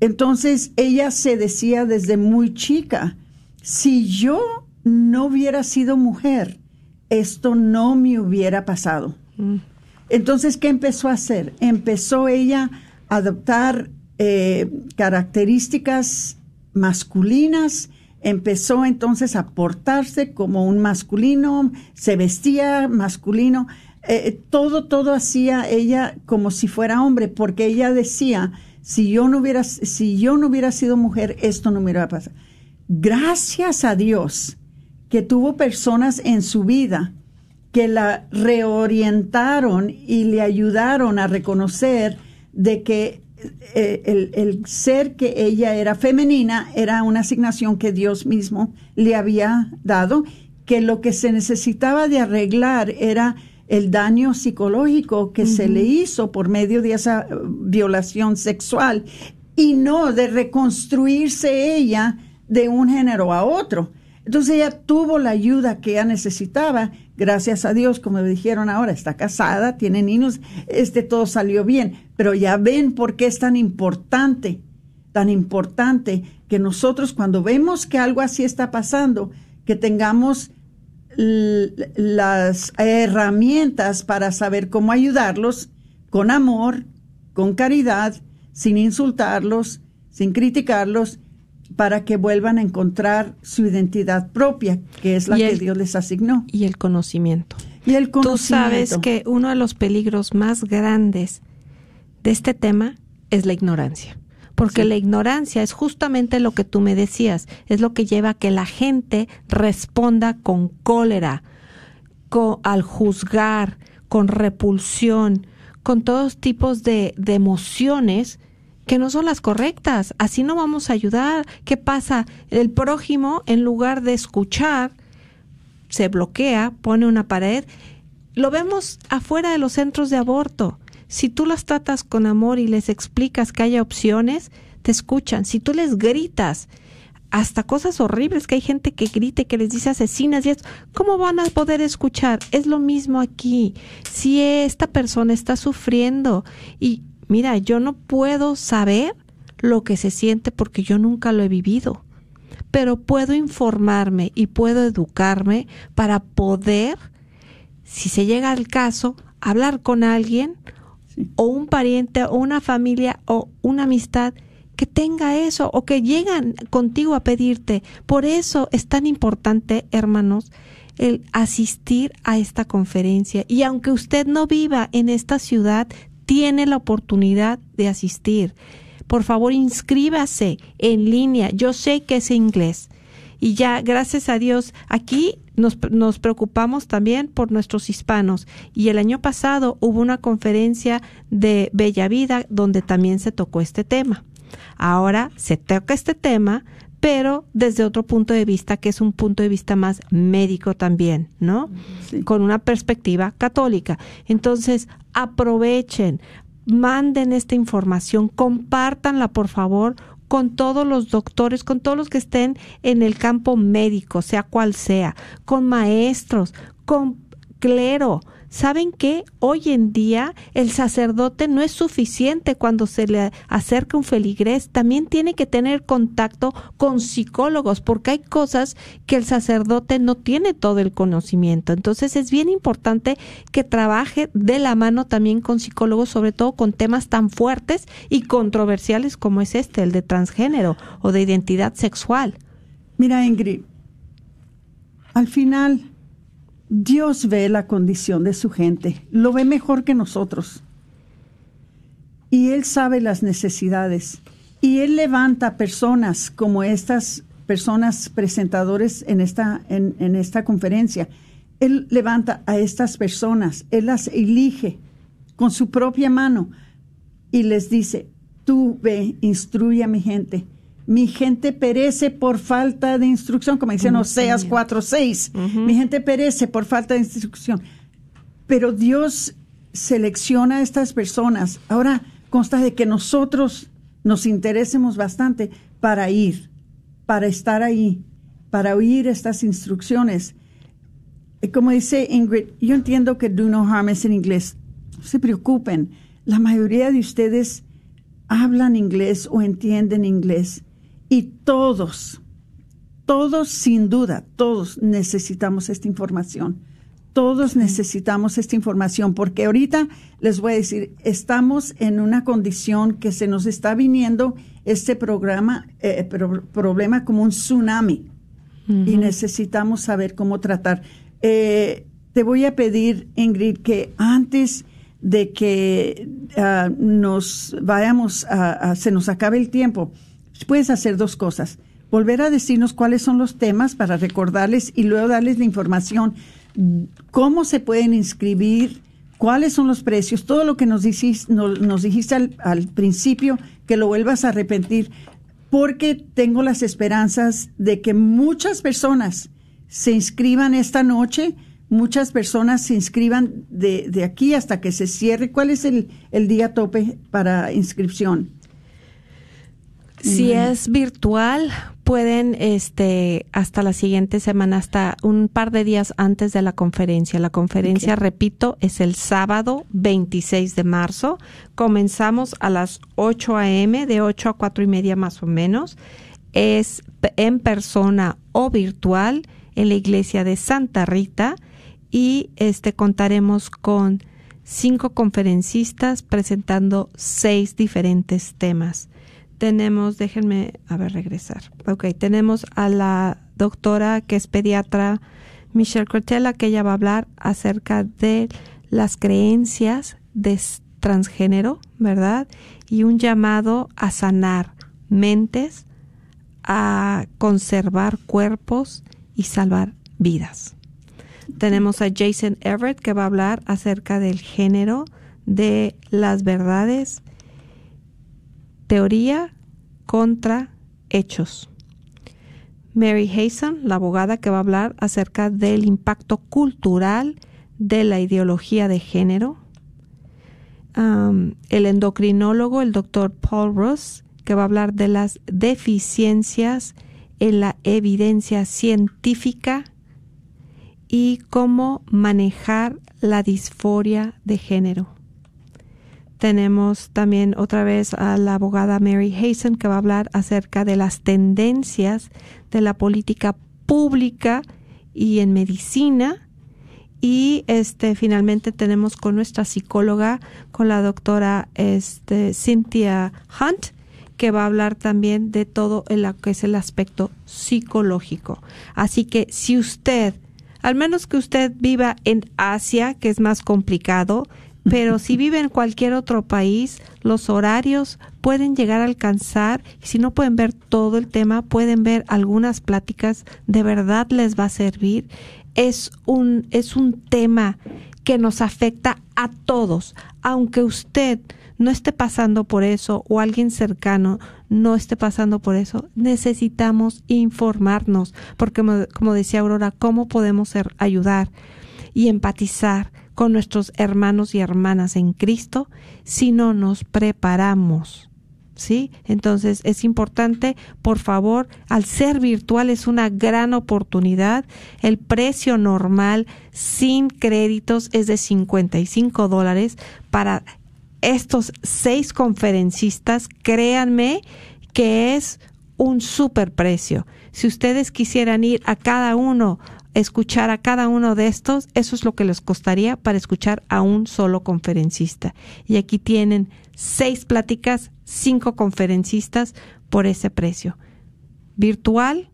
entonces ella se decía desde muy chica, si yo no hubiera sido mujer, esto no me hubiera pasado. Mm. Entonces, ¿qué empezó a hacer? Empezó ella a adoptar eh, características masculinas, empezó entonces a portarse como un masculino, se vestía masculino, eh, todo, todo hacía ella como si fuera hombre, porque ella decía, si yo no hubiera, si yo no hubiera sido mujer, esto no me hubiera pasado. Gracias a Dios que tuvo personas en su vida que la reorientaron y le ayudaron a reconocer de que eh, el, el, ser que ella era femenina era una asignación que Dios mismo le había dado, que lo que se necesitaba de arreglar era el daño psicológico que se le hizo por medio de esa uh, violación sexual y no de reconstruirse ella de un género a otro. Entonces ella tuvo la ayuda que ella necesitaba, gracias a Dios, como dijeron ahora, está casada, tiene niños, este todo salió bien, pero ya ven por qué es tan importante, tan importante que nosotros cuando vemos que algo así está pasando, que tengamos las herramientas para saber cómo ayudarlos con amor, con caridad, sin insultarlos, sin criticarlos, para que vuelvan a encontrar su identidad propia, que es la que Dios les asignó. Y el conocimiento. Y el conocimiento. Tú sabes que uno de los peligros más grandes de este tema es la ignorancia porque la ignorancia es justamente lo que tú me decías, es lo que lleva a que la gente responda con cólera, al juzgar, con repulsión, con todos tipos de, de emociones que no son las correctas. Así no vamos a ayudar. ¿Qué pasa? El prójimo, en lugar de escuchar, se bloquea, pone una pared. Lo vemos afuera de los centros de aborto. Si tú las tratas con amor y les explicas que haya opciones, te escuchan. Si tú les gritas, hasta cosas horribles que hay gente que grite, que les dice asesinas y esto, ¿cómo van a poder escuchar? Es lo mismo aquí. Si esta persona está sufriendo y mira, yo no puedo saber lo que se siente porque yo nunca lo he vivido, pero puedo informarme y puedo educarme para poder, si se llega al caso, hablar con alguien o un pariente o una familia o una amistad que tenga eso o que llegan contigo a pedirte. Por eso es tan importante, hermanos, el asistir a esta conferencia. Y aunque usted no viva en esta ciudad, tiene la oportunidad de asistir. Por favor, inscríbase en línea. Yo sé que es inglés. Y ya, gracias a Dios, aquí nos, nos, preocupamos también por nuestros hispanos y el año pasado hubo una conferencia de Bella Vida donde también se tocó este tema. Ahora se toca este tema, pero desde otro punto de vista que es un punto de vista más médico también, ¿no? Con una perspectiva católica. Entonces, aprovechen, manden esta información, compártanla por favor con todos los doctores, con todos los que estén en el campo médico, sea cual sea, con maestros, con clero, ¿Saben que hoy en día el sacerdote no es suficiente cuando se le acerca un feligrés? También tiene que tener contacto con psicólogos porque hay cosas que el sacerdote no tiene todo el conocimiento. Entonces es bien importante que trabaje de la mano también con psicólogos, sobre todo con temas tan fuertes y controversiales como es este, el de transgénero o de identidad sexual. Mira, Ingrid, al final Dios ve la condición de su gente, lo ve mejor que nosotros. Y Él sabe las necesidades. Y Él levanta personas como estas personas presentadores en esta, en, esta conferencia. Él levanta a estas personas, Él las elige con su propia mano y les dice, tú ve, instruye a mi gente mi gente perece por falta de instrucción, como dicen Oseas 4:6. Mi gente perece por falta de instrucción. Pero Dios selecciona a estas personas. Ahora consta de que nosotros nos interesemos bastante para ir, para estar ahí, para oír estas instrucciones. Como dice Ingrid, yo entiendo que do no harm es en inglés. No se preocupen. La mayoría de ustedes hablan inglés o entienden inglés y todos, todos sin duda, todos necesitamos esta información. Todos necesitamos esta información porque ahorita les voy a decir, estamos en una condición que se nos está viniendo este programa, eh, problema como un tsunami y necesitamos saber cómo tratar. Eh, te voy a pedir, Ingrid, que antes de que ah, nos vayamos a, se nos acabe el tiempo, puedes hacer dos cosas. Volver a decirnos cuáles son los temas para recordarles y luego darles la información, cómo se pueden inscribir, cuáles son los precios, todo lo que nos dijiste, nos, dijiste al, principio, que lo vuelvas a arrepentir, porque tengo las esperanzas de que muchas personas se inscriban esta noche, muchas personas se inscriban de, aquí hasta que se cierre. ¿Cuál es el día tope para inscripción? Si es virtual, pueden este hasta la siguiente semana, hasta un par de días antes de la conferencia. La conferencia, repito, es el sábado 26 de marzo. Comenzamos a las 8 a.m., de 8 a 4 y media más o menos. Es en persona o virtual en la iglesia de Santa Rita y este contaremos con cinco conferencistas presentando seis diferentes temas tenemos, déjenme, a ver, regresar. Ok, tenemos a la doctora que es pediatra Michelle Cortella, que ella va a hablar acerca de las creencias de transgénero, ¿verdad? Y un llamado a sanar mentes, a conservar cuerpos y salvar vidas. Tenemos a Jason Everett que va a hablar acerca del género, de las verdades Teoría contra hechos. Mary Hazen, la abogada que va a hablar acerca del impacto cultural de la ideología de género. el endocrinólogo, el doctor Paul Ross, que va a hablar de las deficiencias en la evidencia científica y cómo manejar la disforia de género. Tenemos también otra vez a la abogada Mary Hazen que va a hablar acerca de las tendencias de la política pública y en medicina. Y este finalmente tenemos con nuestra psicóloga, con la doctora este, Cynthia Hunt, que va a hablar también de todo lo que es el aspecto psicológico. Así que si usted, al menos que usted viva en Asia, que es más complicado, pero si vive en cualquier otro país, los horarios pueden llegar a alcanzar, y si no pueden ver todo el tema, pueden ver algunas pláticas, de verdad les va a servir. Es un, es un tema que nos afecta a todos, aunque usted no esté pasando por eso o alguien cercano no esté pasando por eso, necesitamos informarnos, porque como, decía Aurora, ¿cómo podemos ayudar y empatizar con nuestros hermanos y hermanas en Cristo si no nos preparamos ¿sí? Entonces es importante, por favor, al ser virtual es una gran oportunidad. El precio normal sin créditos es de 55 dólares para estos seis conferencistas. Créanme que es un super precio. Si ustedes quisieran ir a cada uno escuchar a cada uno de estos, eso es lo que les costaría para escuchar a un solo conferencista. Y aquí tienen seis pláticas, cinco conferencistas por ese precio, virtual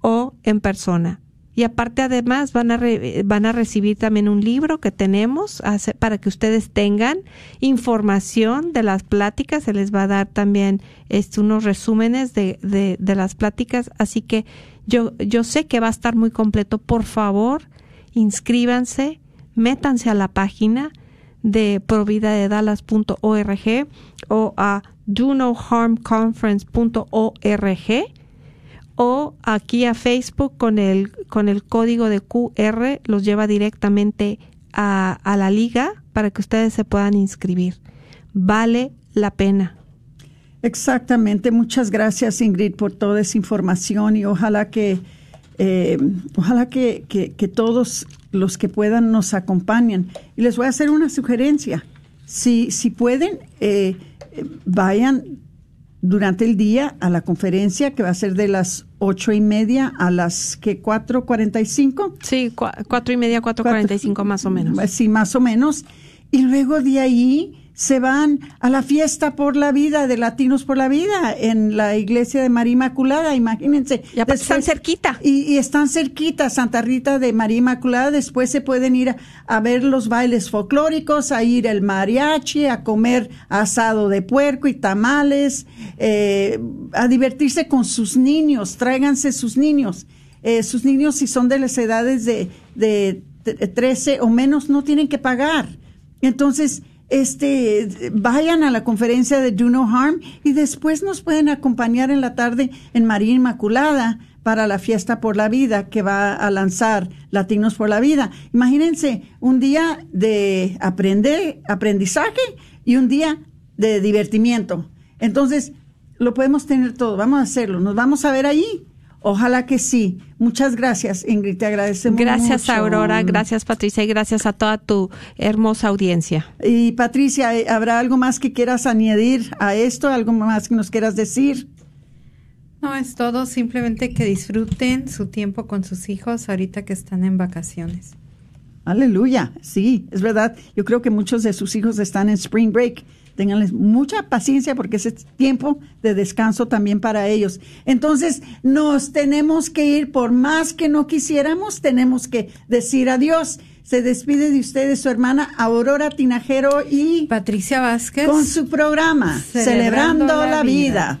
o en persona. Y aparte además van a, van a recibir también un libro que tenemos para que ustedes tengan información de las pláticas. Se les va a dar también este, unos resúmenes de, de, de las pláticas. Así que yo, yo sé que va a estar muy completo. Por favor, inscríbanse, métanse a la página de providadedalas.org o a donoharmconference.org o aquí a Facebook con el, con el código de QR los lleva directamente a, a la liga para que ustedes se puedan inscribir. Vale la pena. Exactamente, muchas gracias Ingrid por toda esa información y ojalá que eh, ojalá que, que, todos los que puedan nos acompañen. Y les voy a hacer una sugerencia. Si, si pueden, eh, vayan durante el día a la conferencia que va a ser de las ocho y media a las que cuatro cuarenta y cinco. Sí, cuatro y media, cuatro cuarenta y cinco más o menos. Sí, más o menos. Y luego de ahí se van a la fiesta por la vida de Latinos por la Vida en la iglesia de María Inmaculada, imagínense. Ya están cerquita. Y, están cerquita, Santa Rita de María Inmaculada. Después se pueden ir a, ver los bailes folclóricos, a ir el mariachi, a comer asado de puerco y tamales, eh, a divertirse con sus niños, tráiganse sus niños. Eh, sus niños, si son de las edades de, de 13 o menos, no tienen que pagar. Entonces, este, vayan a la conferencia de Do No Harm y después nos pueden acompañar en la tarde en María Inmaculada para la fiesta por la vida que va a lanzar Latinos por la Vida. Imagínense un día de aprender, aprendizaje y un día de divertimiento. Entonces, lo podemos tener todo, vamos a hacerlo, nos vamos a ver allí. Ojalá que sí. Muchas gracias, Ingrid. Te agradecemos gracias, Aurora. Gracias, Patricia. Y gracias a toda tu hermosa audiencia. Y Patricia, ¿habrá algo más que quieras añadir a esto? ¿Algo más que nos quieras decir? No, es todo. Simplemente que disfruten su tiempo con sus hijos ahorita que están en vacaciones. Aleluya. Sí, es verdad. Yo creo que muchos de sus hijos están en spring break Ténganles mucha paciencia porque es tiempo de descanso también para ellos. Entonces, nos tenemos que ir, por más que no quisiéramos, tenemos que decir adiós. Se despide de ustedes su hermana Aurora Tinajero y Patricia Vázquez con su programa Celebrando, la, vida.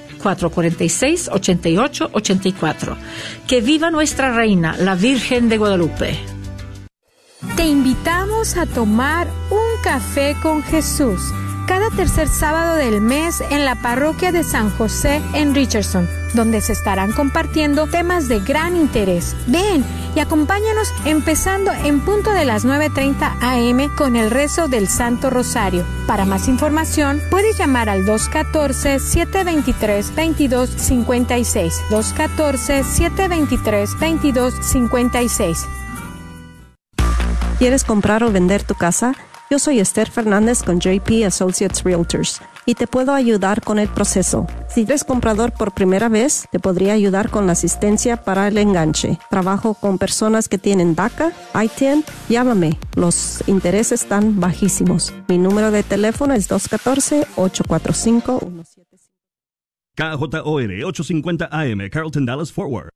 446-8884. Que viva nuestra reina, la Virgen de Guadalupe. Te invitamos a tomar un café con Jesús cada tercer sábado del mes en la parroquia de San José en Richardson, donde se estarán compartiendo temas de gran interés. Ven y acompáñanos empezando en punto de las 9.30 am con el rezo del Santo Rosario. Para más información, puedes llamar al 214-723-2256. 214-723-2256. ¿Quieres comprar o vender tu casa? Yo soy Esther Fernández con JP Associates Realtors y te puedo ayudar con el proceso. Si eres comprador por primera vez, te podría ayudar con la asistencia para el enganche. Trabajo con personas que tienen DACA, ITIN. Llámame, los intereses están bajísimos. Mi número de teléfono es 214-845-17. KJOR 850 AM, Carlton Dallas Forward.